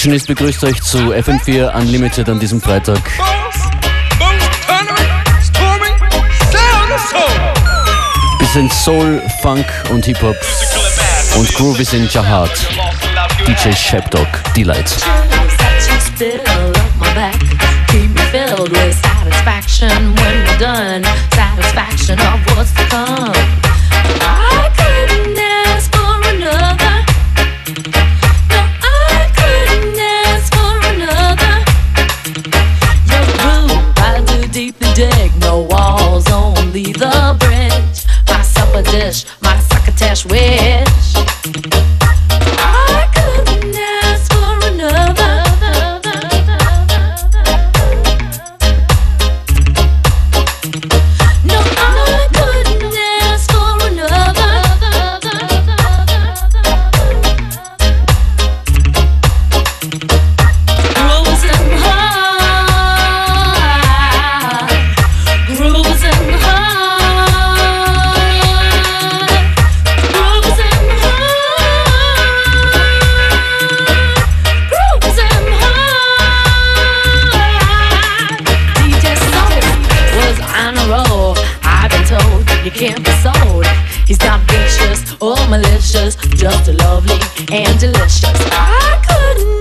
Functionist begrüßt euch zu FM4 Unlimited an diesem Freitag. Bisschen Soul, Funk und Hip-Hop und Groove ist in Jahad. DJ Shepdog, Delight. Satisfaction when we're done. Satisfaction of what's to come. Just a lovely and delicious. I couldn't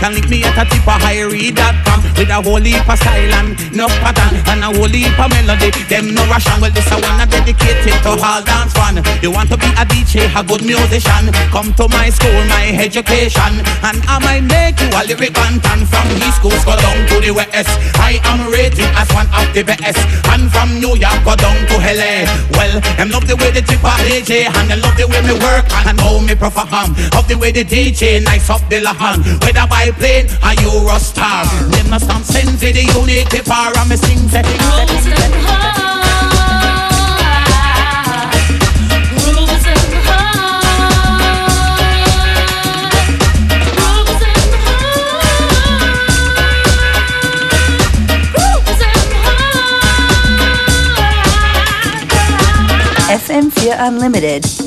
can link me at a tip of highread.com with a whole heap of style and no pattern and a whole heap of melody. Them no Russian. Well, this I wanna dedicate it to all dance fun. You want to be a DJ, a good musician? Come to my school, my education, and I might make you a lyric bantan from East Coast go down to the West. I am rated as one of the best, and from New York go down to LA. Well, them love the way the tip of DJ, and they love the way me work and how me perform. Um, of the way the DJ nice up the lawn, whether by plane or Eurostar. Them no stand send for the unique tipper, and me sing say. High. FM4 Unlimited.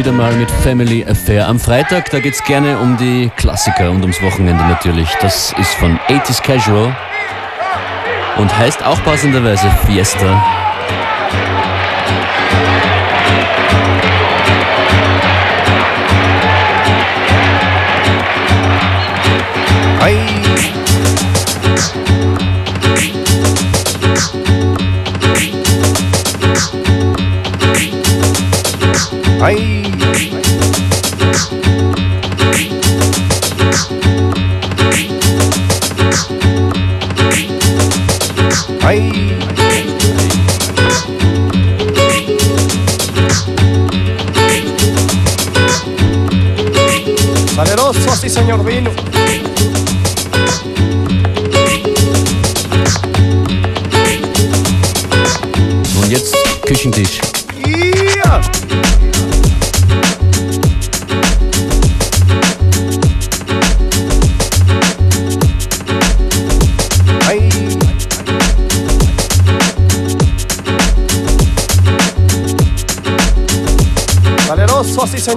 Wieder mal mit Family Affair. Am Freitag, da geht's gerne um die Klassiker und ums Wochenende natürlich. Das ist von 80s Casual und heißt auch passenderweise Fiesta. Ay. Ay. Saleroso, sí señor vino. Und jetzt Küchentisch. Yeah.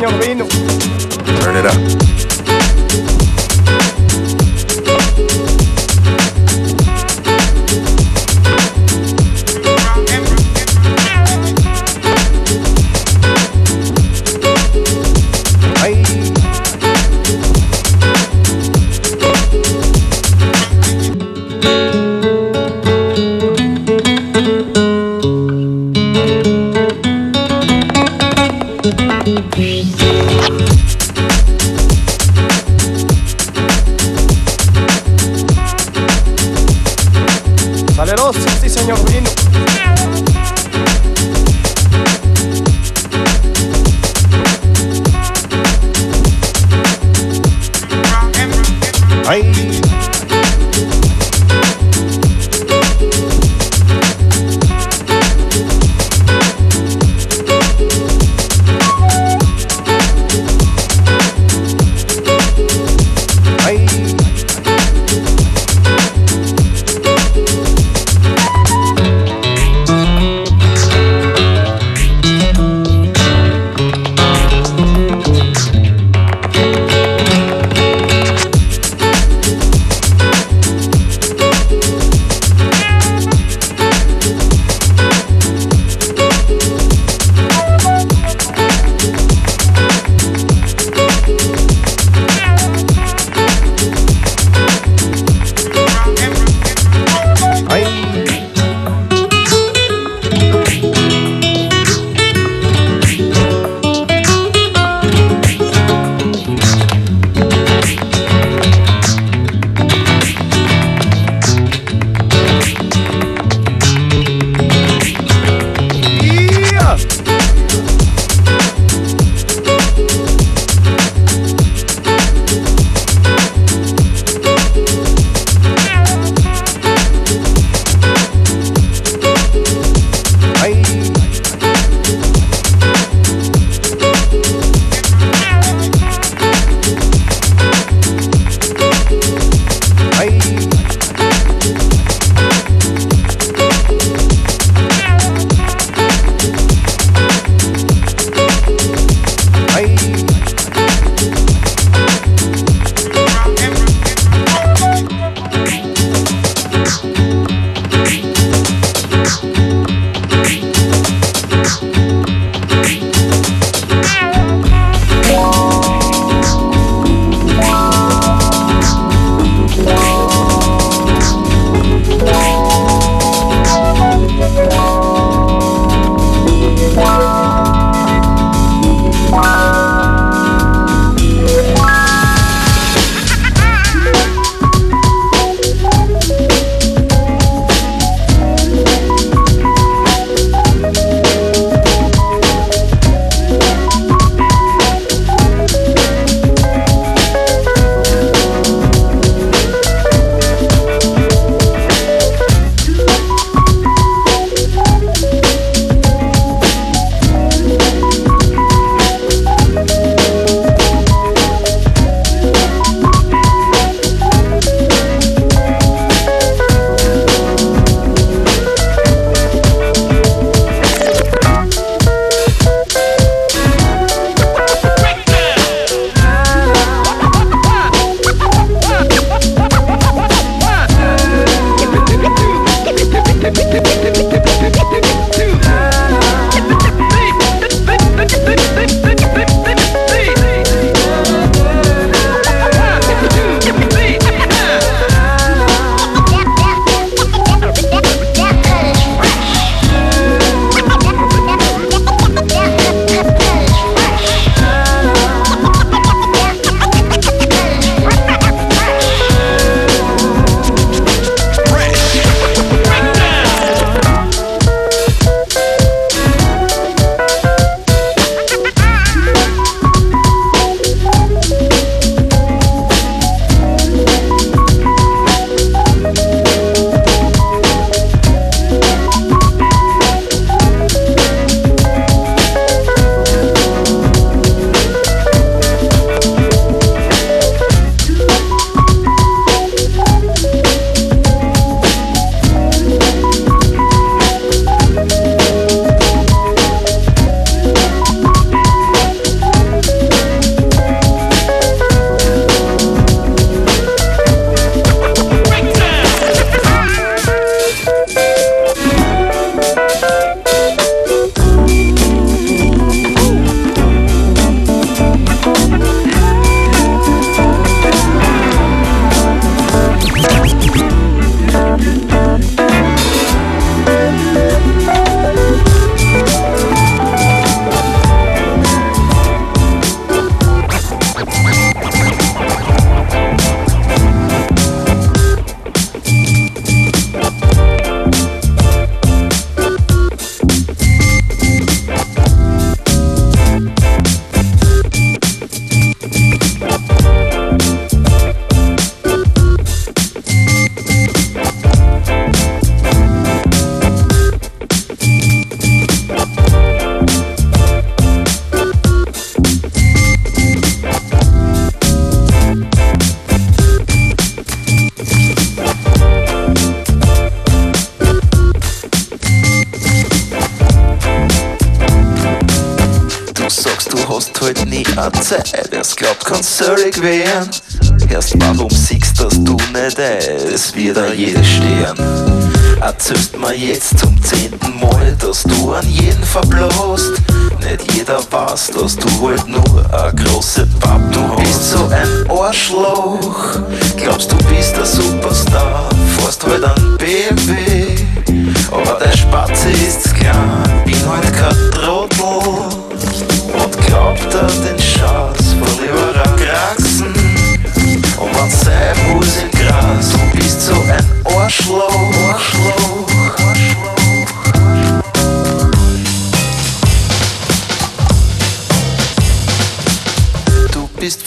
años kann's söllig werden. Erst warum siehst dass du nicht es wird auch jeder stehen. Erzählst mir jetzt zum zehnten Mal, dass du an jeden verblost. Nicht jeder weiß, dass du halt nur ein große Papp Du bist so ein Arschloch, glaubst du bist der Superstar, fährst halt an BMW. Aber der Spatze ist klein, bin halt kein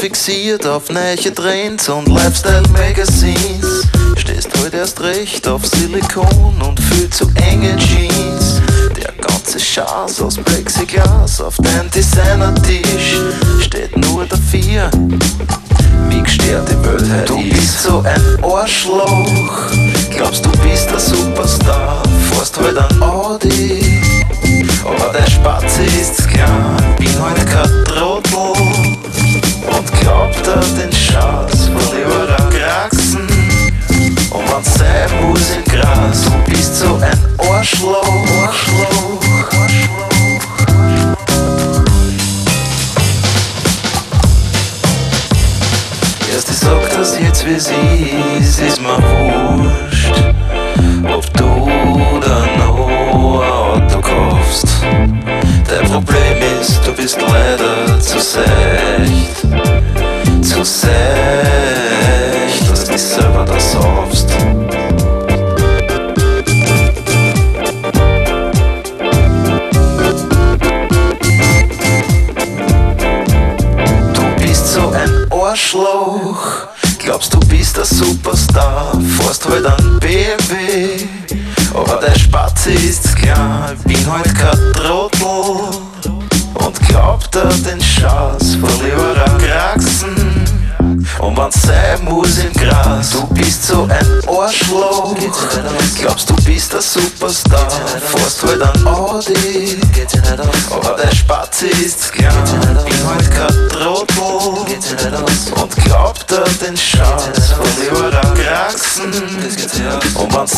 fixiert auf neue Trends und Lifestyle-Magazines. Stehst heute erst recht auf Silikon und viel zu enge Jeans. Der ganze Schatz aus Plexiglas auf dein Designer-Tisch steht nur dafür, wie gestört die Welt heute Du bist so ein Arschloch, glaubst du bist der Superstar, fährst heute an Audi.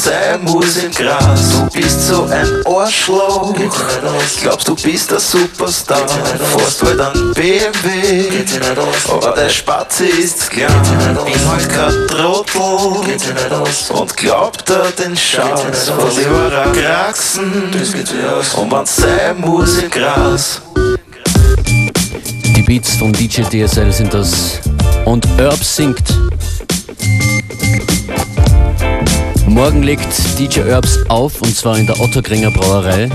Sein muss im Gras, du bist so ein Arschloch. Glaubst du bist der Superstar, fährst halt an BMW. Aber der Spatze ist klein, bin halt kein Trottel. Und glaubt er den Schatz von lieber Kraxen. Und man sein muss im Gras. Die Beats von DJ DSL sind das. Und Herb singt. Morgen legt DJ Herbs auf und zwar in der Otterkringer Brauerei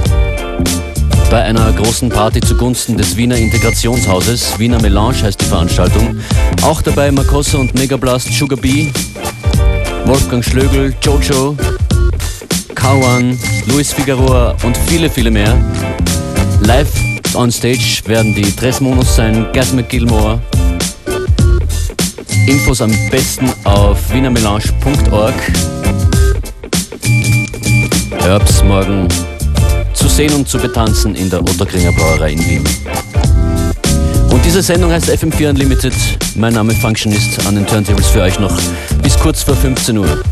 bei einer großen Party zugunsten des Wiener Integrationshauses. Wiener Melange heißt die Veranstaltung. Auch dabei Makossa und Megablast, Sugar Bee, Wolfgang Schlögl, Jojo, Kawan, Luis Figueroa und viele, viele mehr. Live on stage werden die Tres Monos sein, Gas McGilmore. Infos am besten auf wienermelange.org. Herbs morgen zu sehen und zu betanzen in der Otterkringer Brauerei in Wien. Und diese Sendung heißt FM4 Unlimited. Mein Name Functionist an den Turntables für euch noch bis kurz vor 15 Uhr.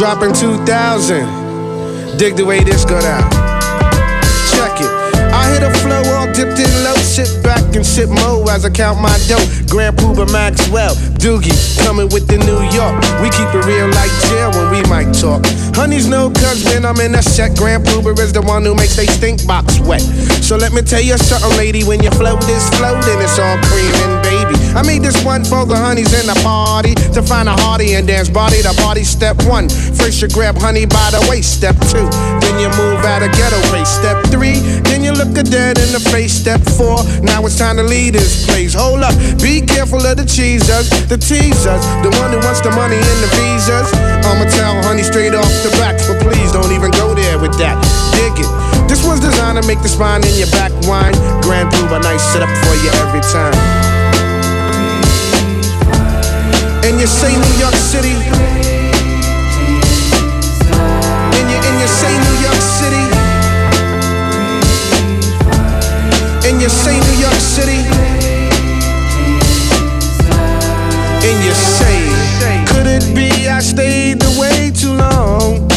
Dropping 2000. Dig the way this go down. Check it. I hit a flow all dipped in low. Sit back and sip mo as I count my dough. Grand Puba Maxwell, Doogie, coming with the New York. We keep it real like jail when we might talk. Honeys know cause when I'm in a set, Grand Puba is the one who makes they stink box wet. So let me tell you something, lady, when your float is floating, it's all creaming, baby. I made this one for the honeys in the party to find a hearty and dance body to body. Step one, first you grab honey by the waist. Step two, then you move out of ghetto race. Step three, then you look a dead in the face. Step four, now it's time to leave this place. Hold up, be careful of the cheesers, to tease us. The one who wants the money and the visas. I'ma tell honey straight off the back, but please don't even go there with that. Dig it. This one's designed to make the spine in your back whine. Grand Blue, nice setup for you every time. And you say New York City. And you, and you say New York City. And you say New York City. And you say, could it be I stayed away too long?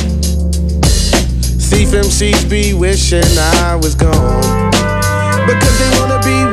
Thief MCs be wishing I was gone. Because they wanna be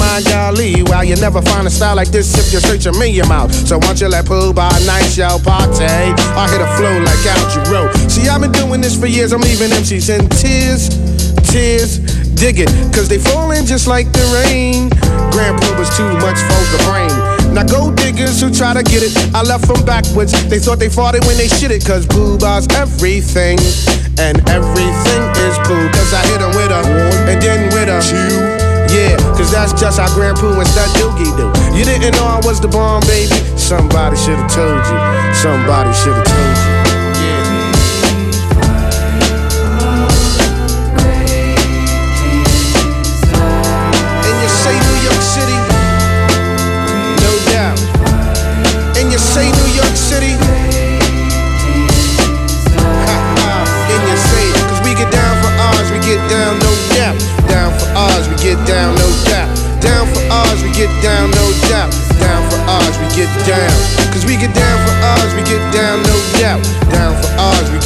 mind, golly, wow, you never find a style like this if you search a million miles. So once you let Pooh by night show party, I hit a flow like Al Jarreau. See, I've been doing this for years, I'm leaving MCs in tears, tears. Dig it, cause they falling just like the rain. Grand Proof was too much for the brain. Now go diggers who try to get it, I left them backwards. They thought they fought it when they shit it, cause Boo Bar's everything. And everything is Boo, cause I hit them with a, and then with a, yeah, cause that's just how Grand Poo and Stud Doogie do. You didn't know I was the bomb, baby? Somebody should've told you. Somebody should've told you.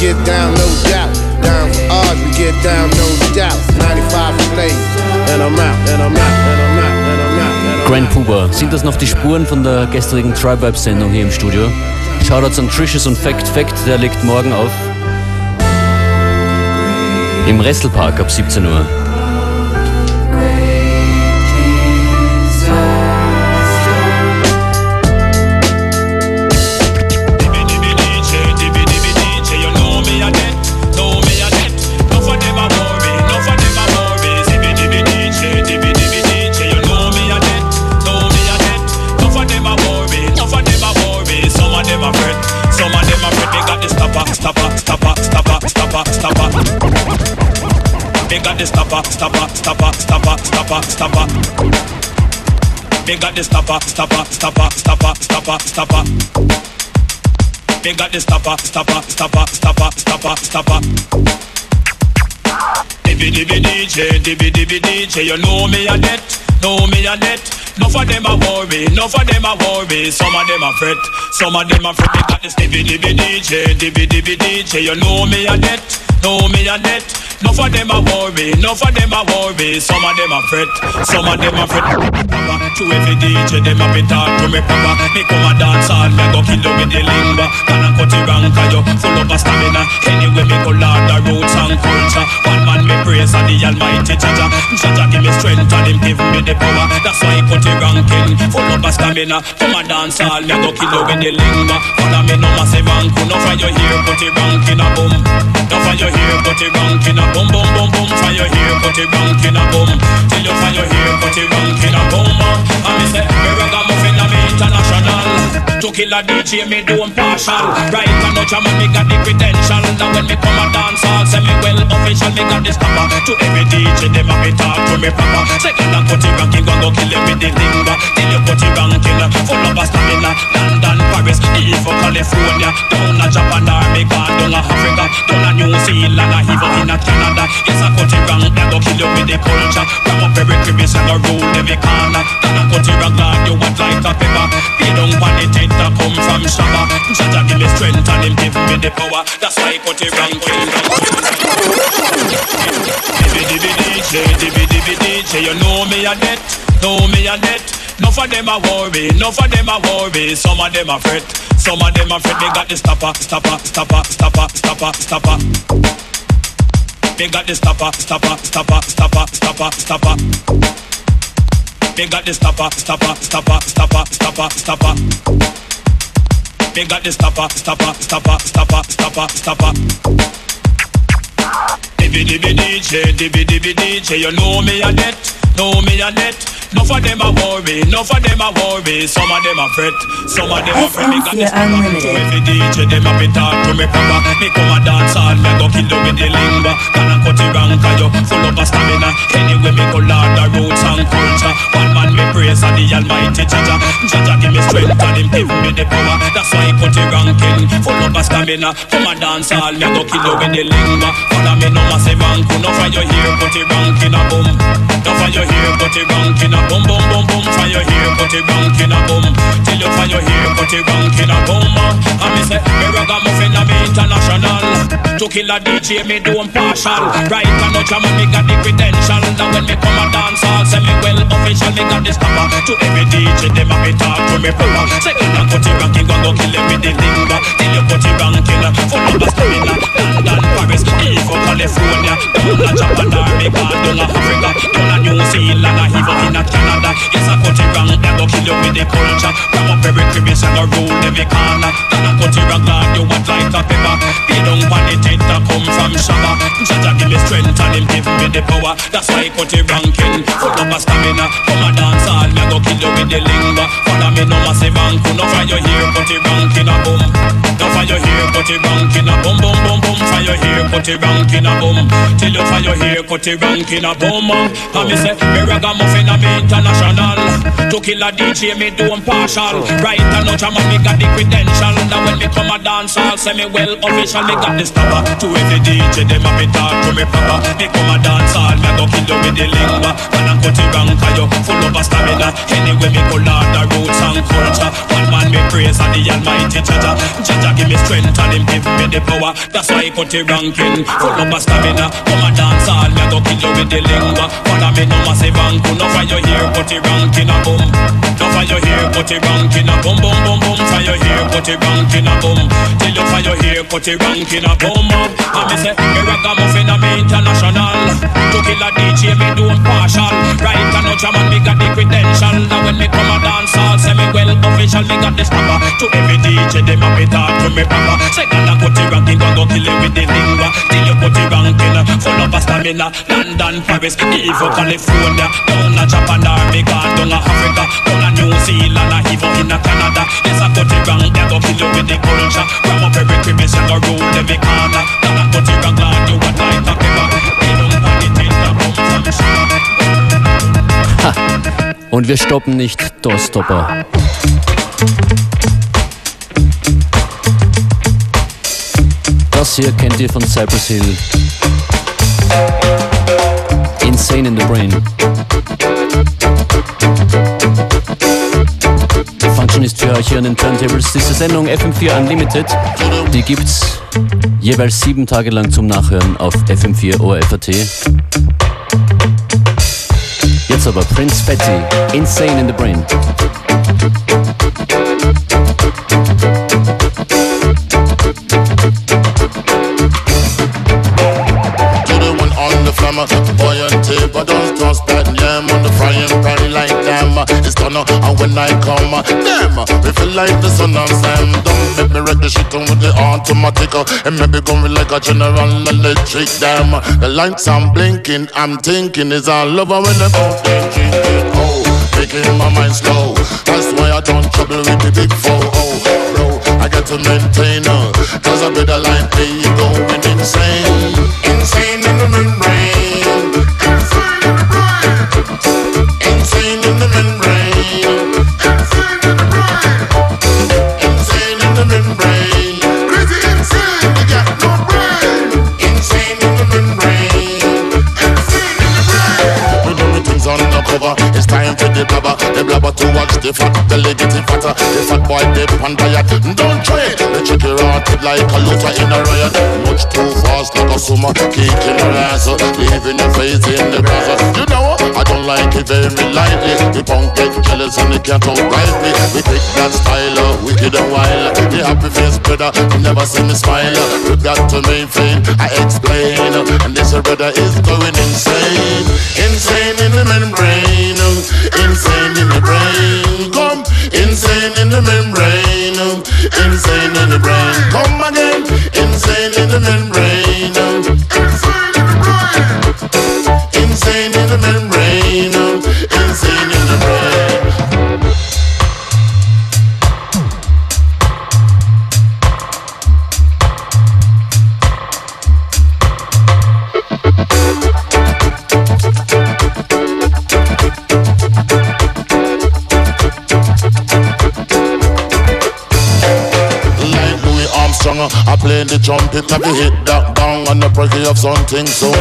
Get down, no doubt. Down for ours, we get down, no doubt. 95 Flames. And I'm out, and I'm out, and I'm out. Grand Puba. Sind das noch die Spuren von der gestrigen Tribe Vibe Sendung hier im Studio? Shoutouts an Tricious und Fact Fact, der legt morgen auf. Im Wrestelpark ab 17 Uhr. Got the stopper, stopper, stopper, stopper, stopper, stopper. They got the stopper, stopper, stopper, stopper, stopper, stopper. They got the stopper, stopper, stopper, stopper, stopper, stopper. Dibby dibby DJ, dibby dibby DJ, you know me a debt, know me a debt. Enough of them a worry, enough of them a worry. Some of them a fret, some of them a fret. They got this dibby dibby DJ, dibby DJ, you know me a debt, know me a debt. Enough of them a worry, enough of them a worry. Some of them a fret, some of them a fret. To every DJ, them a be talk to me proper. Me come a dance hall, me go kill you with the lingua. Can I cut it wrong, cause you full of stamina. Anyway, me go lord the roots and culture. One man me praise and the almighty Jah Jah. Jaja give me strength and him give me the power. That's why he cut it ranking, full of stamina. Come a dance hall, me go kill you with the lingua. Me no massive rank, no your here, put it ranking a boom. No your here, put it ranking a boom, boom, boom, boom. Your here, put it ranking a boom. Till you your here, put it ranking a boom. And me say, me ragamuffin a me international. To kill a DJ, me do partial. Right and no jam, me got the credential. Now when me come a dance hall, say me well official, me got the stopper. To every DJ, them a be talk to me proper. Say, girl, I cut it ranking, go go kill it with the finger. Till you cut it ranking, full of a stamina. London, Paris, even California. Down a Japan, or me gone down a Africa. Down a New Zealand, or even in a Canada. Yes, I cut it wrong, I go kill you with the culture. Grab up every crevice and go rule every corner. Then I cut it wrong, you want like a pepper. Pay down on the tent that come from Shabba. Jah Jah give me strength and him give me the power. That's why I cut it wrong, cut it wrong. Dibby dibby DJ, dibby dibby DJ, you know me a debt, know me a debt. Enough of them a worry, enough of them a worry. Some of them a fret, some of them a fret. They got the stopper, stopper, stopper, stopper, stopper, stopper. Me got the stopper, stopper, stopper, stopper, stopper, stopper. Me got the stopper, stopper, stopper, stopper, stopper, stopper. Me got the stopper, stopper, stopper, stopper, stopper, stopper. Dibby dibby DJ, dibby dibby DJ, you know me a net, know me a net. Enough of them a worry, enough of them a worry. Some of them a fret, some of them a fret. Me got this number to every DJ, them a be talk to me proper. Me come a dance me go kill you with the lingua. Can I cut it wrong, cause you full of a stamina. Anyway, me the roots and culture. One man me praise and the almighty Jah Jah. Jaja give me strength and him give me the power. That's why cut it ranking, full of a stamina. Come a dance me go kill you with the lingua. Follow me no massive anku, no for your here, cut it ranking a boom. No for your here, cut it ranking a boom, boom, boom, boom. Your here, cut it ranking a boom. Till you your here, cut it ranking a boom. And me say, me ragamuffin a me international. To kill a DJ, me do partial. Right and no drama, me got the credential. Now when me come a dance hall, say me well official, me got the stopper. To every DJ, them a me talk to me proper. Second and cut it ranking, go go kill them with the linger. Till you cut it ranking, full of a stamina. London, Paris, even California, down a Japan, Jamaica, down a Africa, down a New Zealand, even in a Canada. Yes, I cut it wrong, I go kill you with the culture. Grab up every crevice and go rule every corner. Then I cut it wrong, glad you want like a pepper. Pay down pan it, it a come from Shabba. Jah Jah give me strength and him give me the power. That's why I cut it ranking, full of a stamina. Come a dance all, me go kill you with the lingua. Follow me no massive anku, no for your here, cut it ranking a boom. Your here, cut it ranking a boom, boom, boom, boom. Your here, cut it ranking a boom. Till you your here, cut it ranking a boom. And me say, me ragamuffin me international. To kill a DJ, me do partial. Right and no drama, me got the credential. Now when me come a dance hall, say me well official, me got the stopper. To every DJ, them a me talk to me proper. Me come a dance hall, me go kill you with the lingua. When I cut it cause you full of stamina. Anyway, me go learn the roots and culture. One man me praise and the almighty Jah Jah. Jaja give me strength and him give me the power. That's why I cut it ranking. Full of a stamina. Come a dance hall, me go kill you with the lingua. Follow me no massive anku. No your here, cut it ranking a boom. No your here, cut it ranking a boom, boom, boom, boom. Your here, cut it ranking a boom. Till you your here, cut it ranking a boom. And me say, me ragamuffin a me international. To kill a DJ, me do partial. Right and no drama, me got the credential. Now when me come a dance hall, say me well official, me got the stopper. To every DJ, them a be talk to me proper. Second a cut it ranking, go go kill it with the lingua. Till you cut it ranking, full of stamina. London, Paris, even California, down a Japan, Jamaica, down a Africa, down a New Zealand, a even in a Canada. Yes, I cut it wrong, they go kill you with the culture. Grab up every crevice and go rule every corner. I cut it wrong, glad you like a boom from Shabba. Ha! Und wir stoppen nicht, Doorstopper. Das hier kennt ihr von Cypress Hill. Insane in the Brain. Function ist für euch hier an den Turntables. Diese Sendung FM4 Unlimited, die gibt's jeweils sieben Tage lang zum Nachhören auf FM4 ORFAT. Jetzt aber Prince Fatty, Insane in the Brain. On the flammer. Boy and tape, I don't trust that yam on the frying pan like them. It's done, and uh, when I come, uh, them, we feel like the son of Sam. Don't make me wreck the shit on with the automatic. Uh, and maybe going like a general electric damn. The lights I'm blinking, I'm thinking it's all over when the phone drinking. Oh, making my mind slow. That's why I don't trouble with the big four. Oh, bro, I got to maintain her. Cause I better like me going insane. Insane in the membrane. To the blabber, the blabber to watch the fat belly getting fatter. The fat boy dip on diet. Don't try it. The chicken rotted like a looter in a riot. Much too fast like a summer, kicking her ass, leaving your face in the grass. You know I don't like it very lightly. The punk get jealous and they can't outright me. We pick that style, wicked and wild. The happy face brother, never see me smile. We got to maintain, I explain. And this brother is going insane. Let me hit that bang on the breaking of something soon.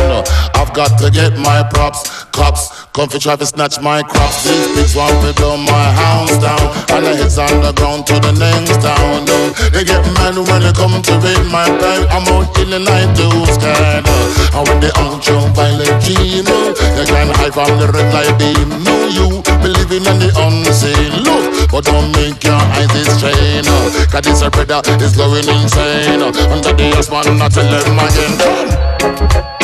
I've got to get my props, cops. Come for try to snatch my crops. These pigs want to blow my house down. And the heads on the ground to the next town. They get mad when they come to raid my bank. I'm out killing like those kind. And when they out jump violent team, they can hide from the red light beam. No, you believing in the unseen. Look, but don't make your eyes strain. Cause this a brother is going insane. Under the man, I tell them again.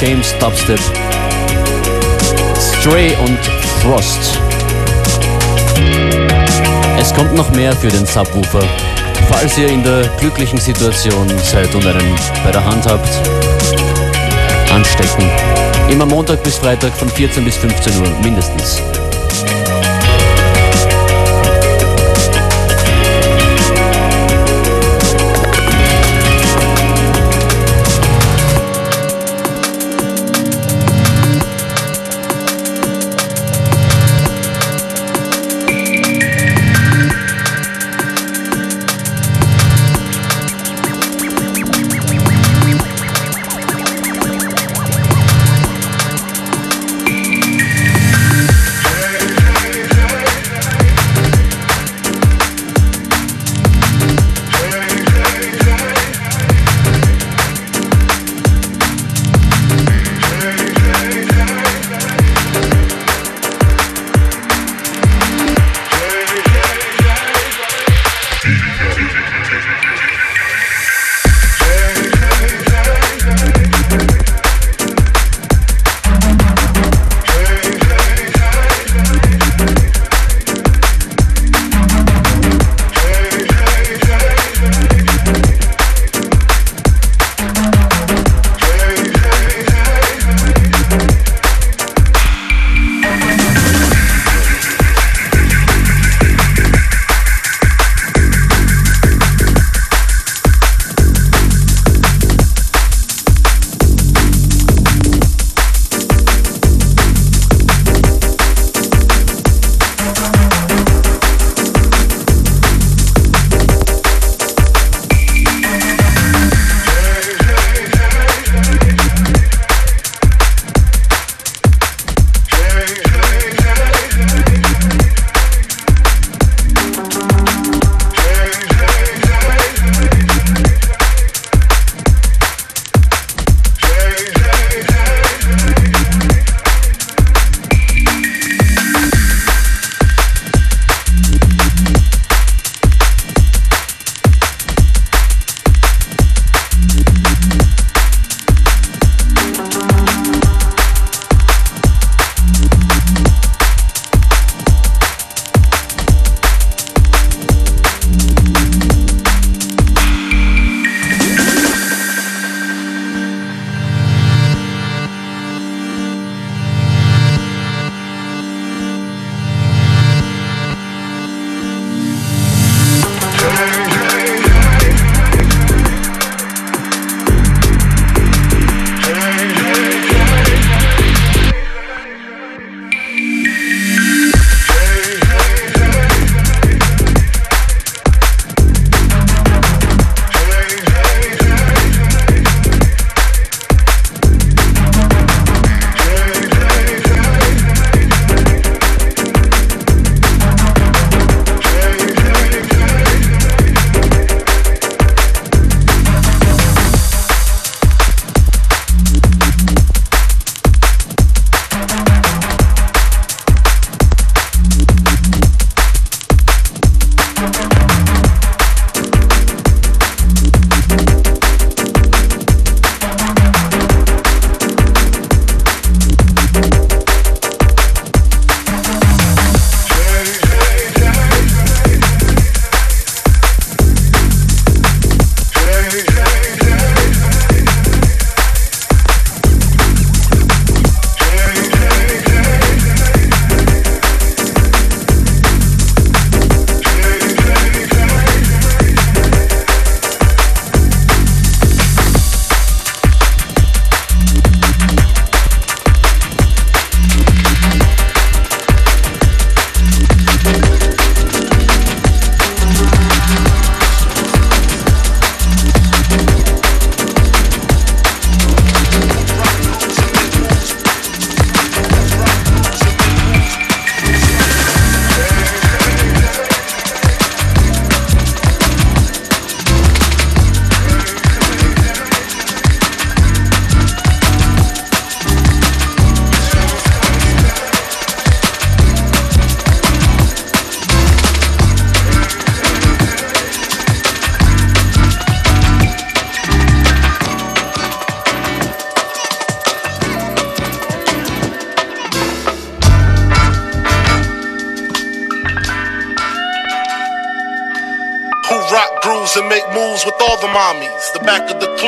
James Dubstep. Stray und Frost. Es kommt noch mehr für den Subwoofer. Falls ihr in der glücklichen Situation seid und einen bei der Hand habt, anstecken. Immer Montag bis Freitag von 14 bis 15 Uhr mindestens.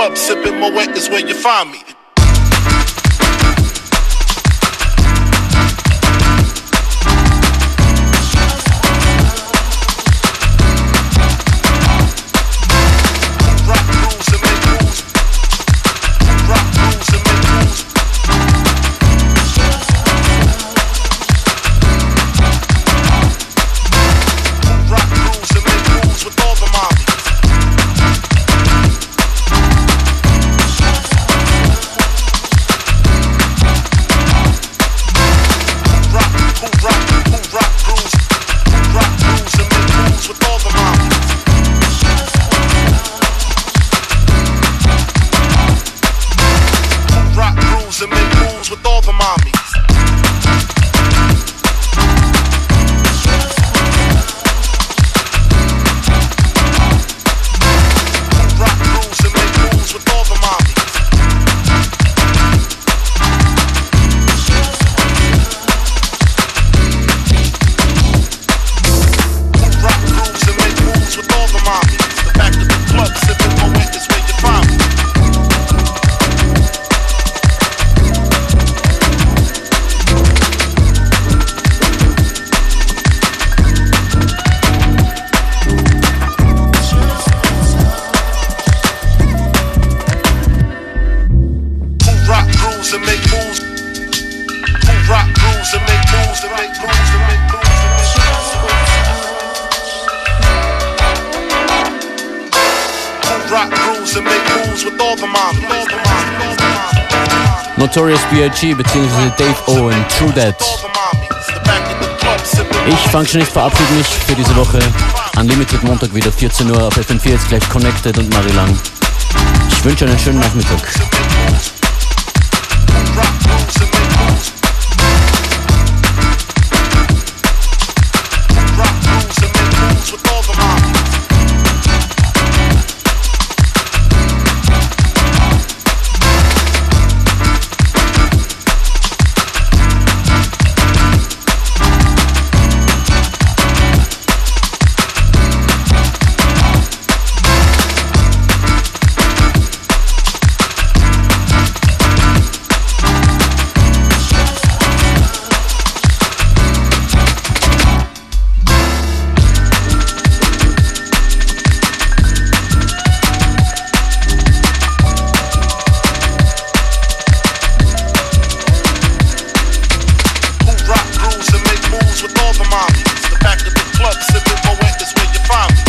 Club, sipping Moet is where you find me. Notorious B.I.G. bzw. Dave Owen, True sipping Ich, Functionist, verabschiede mich für diese Woche. Unlimited Montag wieder 14 Uhr auf FM4, jetzt gleich Connected und Marie Lang. Ich wünsche einen schönen Nachmittag. Back of the club, sipping Moet is where you find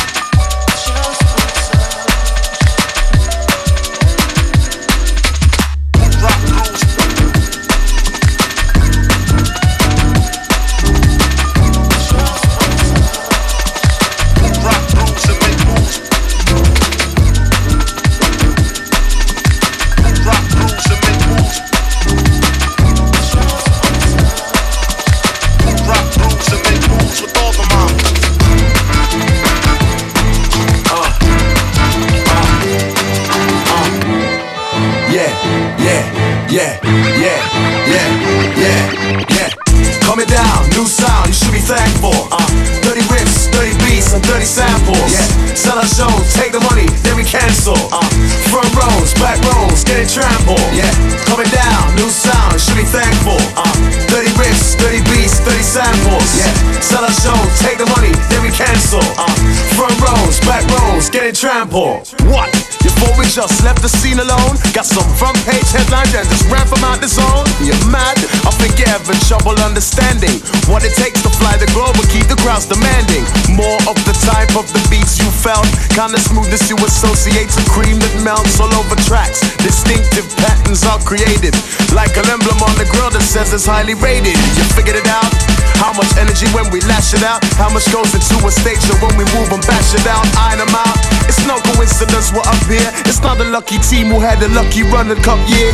just left the scene alone? Got some front page headlines and just ran from out the zone? You're mad? I think you're having trouble understanding what it takes to fly the globe and keep the crowds demanding. More of the type of the beats you felt, kind of smoothness you associate to cream that melts all over tracks. Distinctive patterns are created, like an emblem on the grill that says it's highly rated. You figured it out? How much energy when we lash it out? How much goes into a stage show when we move and bash it out? Iron them out. It's no coincidence we're up here. It's not a lucky team who had a lucky run and cup year.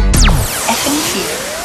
FM4